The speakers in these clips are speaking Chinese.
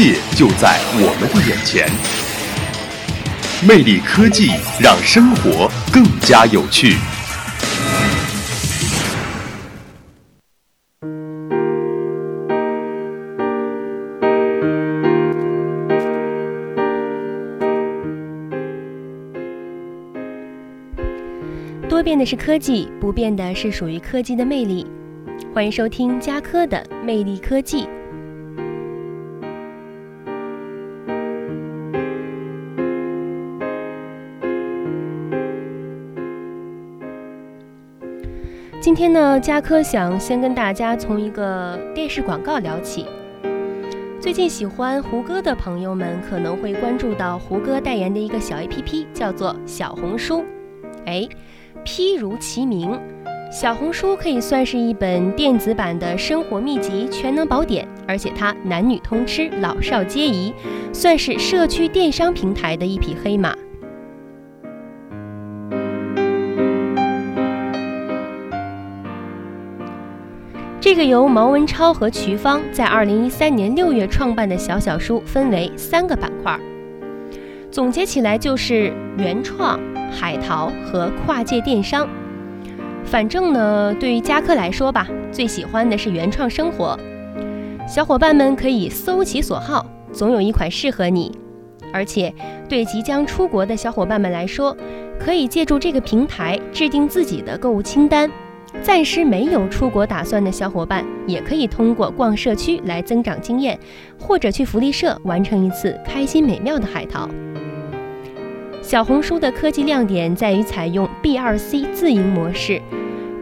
界就在我们的眼前，魅力科技让生活更加有趣。多变的是科技，不变的是属于科技的魅力。欢迎收听加科的魅力科技。今天呢，佳科想先跟大家从一个电视广告聊起。最近喜欢胡歌的朋友们可能会关注到胡歌代言的一个小 APP，叫做小红书。哎，譬如其名，小红书可以算是一本电子版的生活秘籍全能宝典，而且它男女通吃，老少皆宜，算是社区电商平台的一匹黑马。这个由毛文超和瞿芳在二零一三年六月创办的小小书，分为三个板块，总结起来就是原创、海淘和跨界电商。反正呢，对于加科来说吧，最喜欢的是原创生活。小伙伴们可以搜其所好，总有一款适合你。而且对即将出国的小伙伴们来说，可以借助这个平台制定自己的购物清单。暂时没有出国打算的小伙伴，也可以通过逛社区来增长经验，或者去福利社完成一次开心美妙的海淘。小红书的科技亮点在于采用 B2C 自营模式，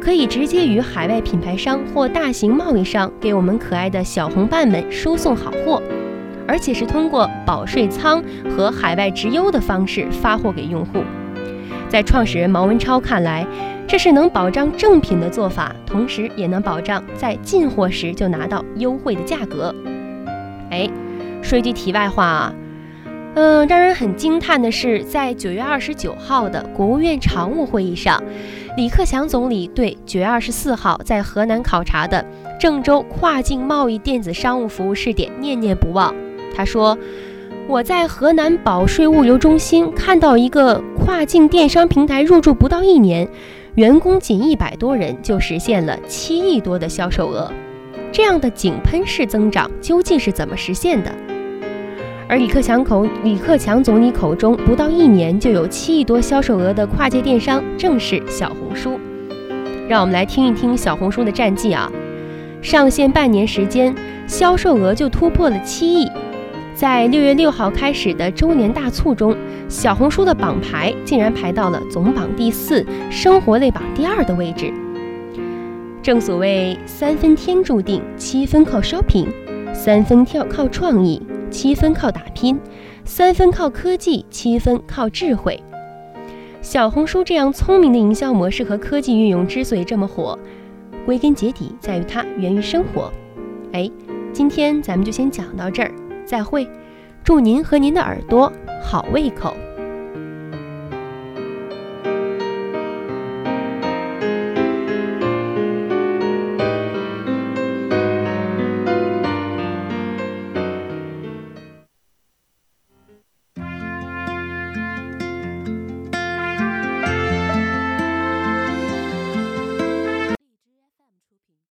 可以直接与海外品牌商或大型贸易商给我们可爱的小红伴们输送好货，而且是通过保税仓和海外直邮的方式发货给用户。在创始人毛文超看来，这是能保障正品的做法，同时也能保障在进货时就拿到优惠的价格。哎，说句题外话啊，嗯，让人很惊叹的是，在九月二十九号的国务院常务会议上，李克强总理对九月二十四号在河南考察的郑州跨境贸易电子商务服务试点念念不忘。他说。我在河南保税物流中心看到一个跨境电商平台入驻不到一年，员工仅一百多人就实现了七亿多的销售额，这样的井喷式增长究竟是怎么实现的？而李克强口李克强总理口中不到一年就有七亿多销售额的跨界电商，正是小红书。让我们来听一听小红书的战绩啊！上线半年时间，销售额就突破了七亿。在六月六号开始的周年大促中，小红书的榜排竟然排到了总榜第四，生活类榜第二的位置。正所谓三分天注定，七分靠 shopping，三分跳靠创意，七分靠打拼，三分靠科技，七分靠智慧。小红书这样聪明的营销模式和科技运用之所以这么火，归根结底在于它源于生活。哎，今天咱们就先讲到这儿。再会，祝您和您的耳朵好胃口。